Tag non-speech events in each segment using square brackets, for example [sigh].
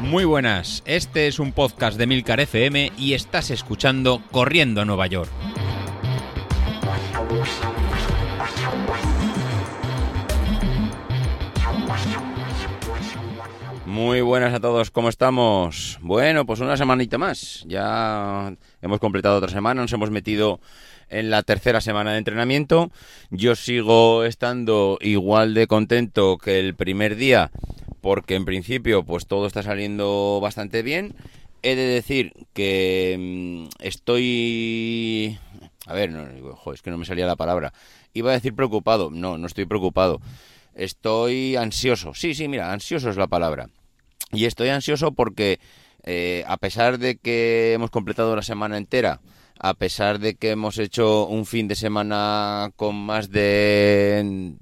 Muy buenas, este es un podcast de Milcar FM y estás escuchando Corriendo a Nueva York. Muy buenas a todos, ¿cómo estamos? Bueno, pues una semanita más. Ya hemos completado otra semana, nos hemos metido en la tercera semana de entrenamiento. Yo sigo estando igual de contento que el primer día porque en principio pues todo está saliendo bastante bien. He de decir que mm, estoy... A ver, no, es que no me salía la palabra. Iba a decir preocupado. No, no estoy preocupado. Estoy ansioso. Sí, sí, mira, ansioso es la palabra. Y estoy ansioso porque eh, a pesar de que hemos completado la semana entera, a pesar de que hemos hecho un fin de semana con más de,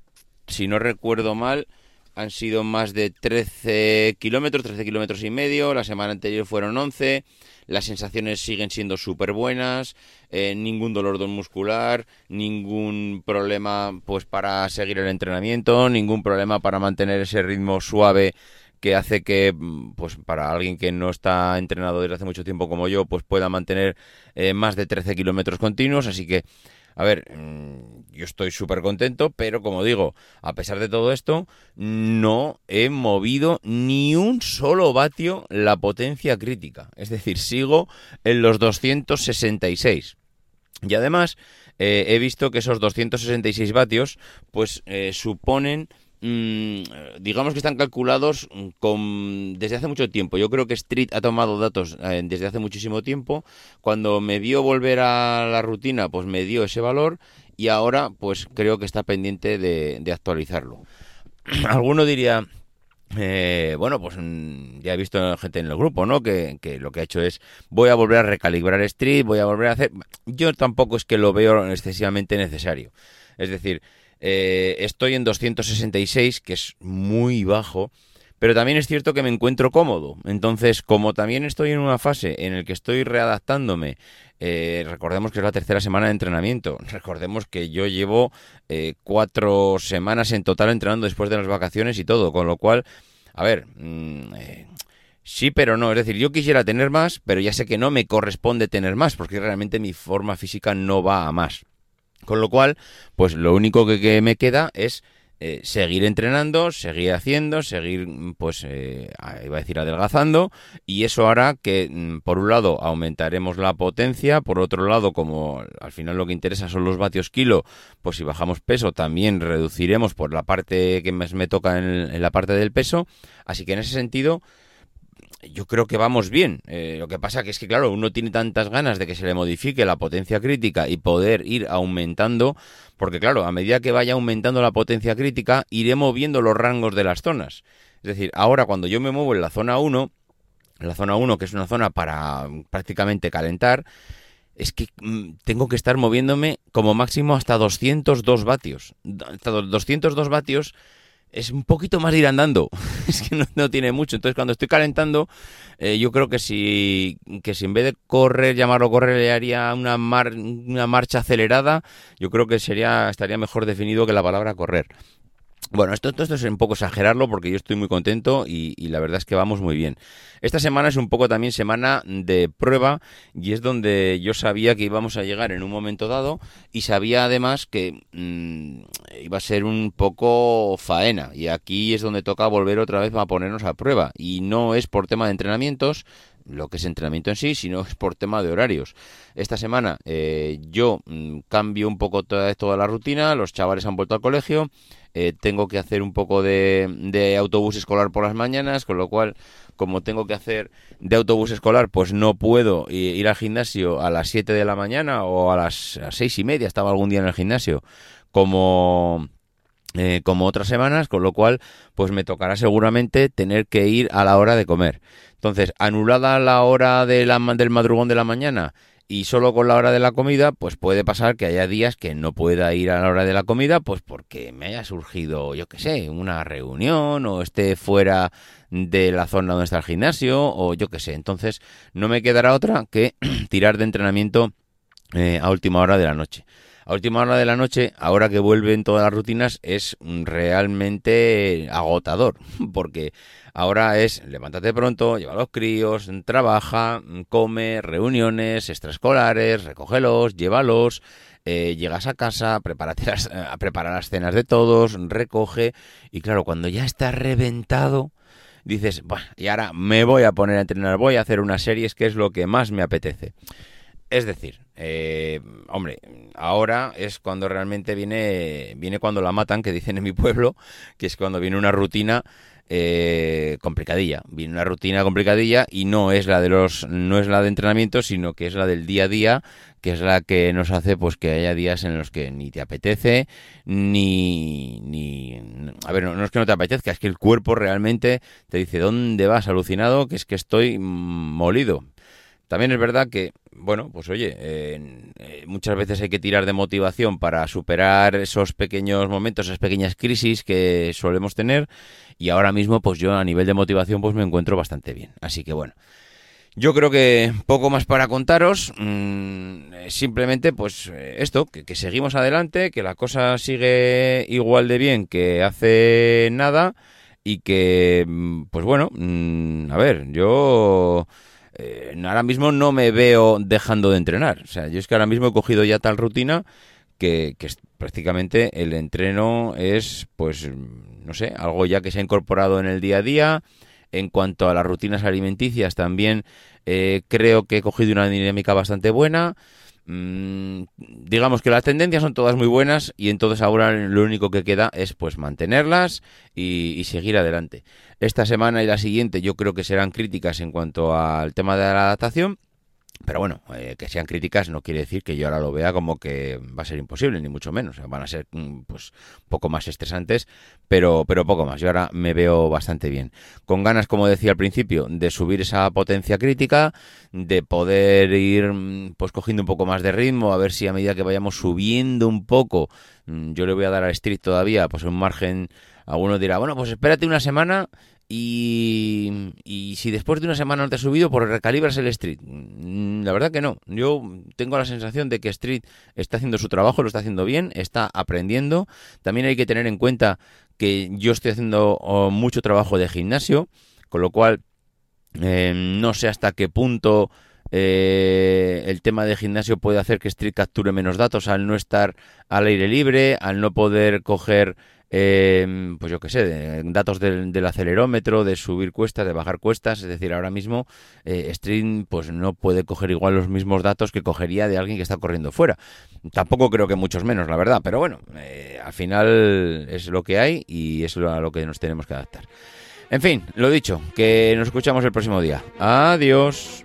si no recuerdo mal, han sido más de 13 kilómetros, 13 kilómetros y medio, la semana anterior fueron 11, las sensaciones siguen siendo súper buenas, eh, ningún dolor muscular, ningún problema pues para seguir el entrenamiento, ningún problema para mantener ese ritmo suave que hace que, pues para alguien que no está entrenado desde hace mucho tiempo como yo, pues pueda mantener eh, más de 13 kilómetros continuos, así que a ver, mm, yo estoy súper contento, pero como digo, a pesar de todo esto, no he movido ni un solo vatio la potencia crítica. Es decir, sigo en los 266. Y además, eh, he visto que esos 266 vatios, pues eh, suponen Mm, digamos que están calculados con, desde hace mucho tiempo. Yo creo que Street ha tomado datos eh, desde hace muchísimo tiempo. Cuando me vio volver a la rutina, pues me dio ese valor y ahora pues creo que está pendiente de, actualizarlo. [clears throat] Alguno diría... Eh, bueno, pues mm, ya he visto gente en el grupo, ¿no? Que, lo que ha hecho es voy a volver a recalibrar Street, voy a volver a hacer. Yo tampoco es que lo veo excesivamente necesario. Es decir, eh, estoy en 266, que es muy bajo, pero también es cierto que me encuentro cómodo. Entonces, como también estoy en una fase en la que estoy readaptándome, eh, recordemos que es la tercera semana de entrenamiento, [laughs] recordemos que yo llevo eh, cuatro semanas en total entrenando después de las vacaciones y todo, con lo cual, a ver... Mm, sí, pero no. Es decir, yo quisiera tener más, pero ya sé que no me corresponde tener más, porque realmente mi forma física no va a más. Con lo cual, pues lo único que, me queda es eh, seguir entrenando, seguir haciendo, seguir, pues, eh, iba a decir adelgazando, y eso hará que, mm, por un lado, aumentaremos la potencia, por otro lado, como al final lo que interesa son los vatios kilo, pues si bajamos peso también reduciremos por la parte que más me toca en la parte del peso, así que en ese sentido yo creo que vamos bien. Eh, lo que pasa que es que, claro, uno tiene tantas ganas de que se le modifique la potencia crítica y poder ir aumentando, porque, claro, a medida que vaya aumentando la potencia crítica, iré moviendo los rangos de las zonas. Es decir, ahora cuando yo me muevo en la zona 1, la zona 1, que es una zona para prácticamente calentar, es que mm, tengo que estar moviéndome como máximo hasta 202 vatios. Hasta 202 vatios es un poquito más de ir andando. [laughs] es que no, tiene mucho. Entonces, cuando estoy calentando, eh, yo creo que si, que si en vez de correr, llamarlo correr, le haría una, una marcha acelerada, yo creo que sería estaría mejor definido que la palabra correr. Bueno, esto, es un poco exagerarlo porque yo estoy muy contento y, la verdad es que vamos muy bien. Esta semana es un poco también semana de prueba y es donde yo sabía que íbamos a llegar en un momento dado y sabía además que mm, iba a ser un poco faena y aquí es donde toca volver otra vez a ponernos a prueba y no es por tema de entrenamientos, lo que es entrenamiento en sí, sino es por tema de horarios. Esta semana eh, yo mm, cambio un poco toda, la rutina, los chavales han vuelto al colegio, eh, tengo que hacer un poco de, autobús escolar por las mañanas, con lo cual, como tengo que hacer de autobús escolar, pues no puedo ir al gimnasio a las 7 de la mañana o a las, seis y media, estaba algún día en el gimnasio, como... Eh, como otras semanas, con lo cual pues me tocará seguramente tener que ir a la hora de comer. Entonces, anulada la hora del madrugón de la mañana y solo con la hora de la comida, pues puede pasar que haya días que no pueda ir a la hora de la comida, pues porque me haya surgido, yo qué sé, una reunión o esté fuera de la zona donde está el gimnasio o yo qué sé. Entonces no me quedará otra que [clears throat] tirar de entrenamiento eh, a última hora de la noche. A última hora de la noche, ahora que vuelven todas las rutinas, es realmente agotador, [laughs] porque ahora es levántate pronto, lleva a los críos, trabaja, come, reuniones extraescolares, recógelos, llévalos, eh, llegas a casa, prepárate las, [laughs] a las cenas de todos, recoge, y claro, cuando ya está reventado, dices, bueno, y ahora me voy a poner a entrenar, voy a hacer unas series que es lo que más me apetece. Es decir, eh, hombre, ahora es cuando realmente viene, viene cuando la matan, que dicen en mi pueblo, que es cuando viene una rutina eh, complicadilla. Viene una rutina complicadilla y no es la de los, no es la de entrenamiento, sino que es la del día a día, que es la que nos hace pues que haya días en los que ni te apetece, ni, ni a ver, no, no es que no te apetezca, es que el cuerpo realmente te dice dónde vas, alucinado, que es que estoy molido. También es verdad que, bueno, pues oye, eh, muchas veces hay que tirar de motivación para superar esos pequeños momentos, esas pequeñas crisis que solemos tener y ahora mismo pues yo a nivel de motivación pues me encuentro bastante bien. Así que bueno, yo creo que poco más para contaros, mm, simplemente pues eh, esto, que, que seguimos adelante, que la cosa sigue igual de bien que hace nada y que, mm, pues bueno, mm, a ver, yo eh, ahora mismo no me veo dejando de entrenar. O sea, yo es que ahora mismo he cogido ya tal rutina que, que prácticamente el entreno es, pues, no sé, algo ya que se ha incorporado en el día a día. En cuanto a las rutinas alimenticias, también eh, creo que he cogido una dinámica bastante buena. Mm, digamos que las tendencias son todas muy buenas y entonces ahora lo único que queda es pues mantenerlas y, y, seguir adelante. Esta semana y la siguiente yo creo que serán críticas en cuanto al tema de la adaptación pero bueno, eh, que sean críticas no quiere decir que yo ahora lo vea como que va a ser imposible, ni mucho menos. Van a ser mm, pues un poco más estresantes, pero, pero poco más. Yo ahora me veo bastante bien. Con ganas, como decía al principio, de subir esa potencia crítica, de poder ir mm, pues cogiendo un poco más de ritmo, a ver si a medida que vayamos subiendo un poco, mm, yo le voy a dar al street todavía, pues un margen. Alguno dirá, bueno, pues espérate una semana y, y, si después de una semana no te has subido, pues recalibras el Street. Mm, la verdad que no. Yo tengo la sensación de que Street está haciendo su trabajo, lo está haciendo bien, está aprendiendo. También hay que tener en cuenta que yo estoy haciendo oh, mucho trabajo de gimnasio, con lo cual eh, no sé hasta qué punto eh, el tema de gimnasio puede hacer que Street capture menos datos al no estar al aire libre, al no poder coger eh, pues yo qué sé, datos del, del, acelerómetro, de subir cuestas, de bajar cuestas, es decir, ahora mismo eh, Stream pues no puede coger igual los mismos datos que cogería de alguien que está corriendo fuera. Tampoco creo que muchos menos, la verdad, pero bueno, eh, al final es lo que hay y es a lo que nos tenemos que adaptar. En fin, lo dicho, que nos escuchamos el próximo día. Adiós.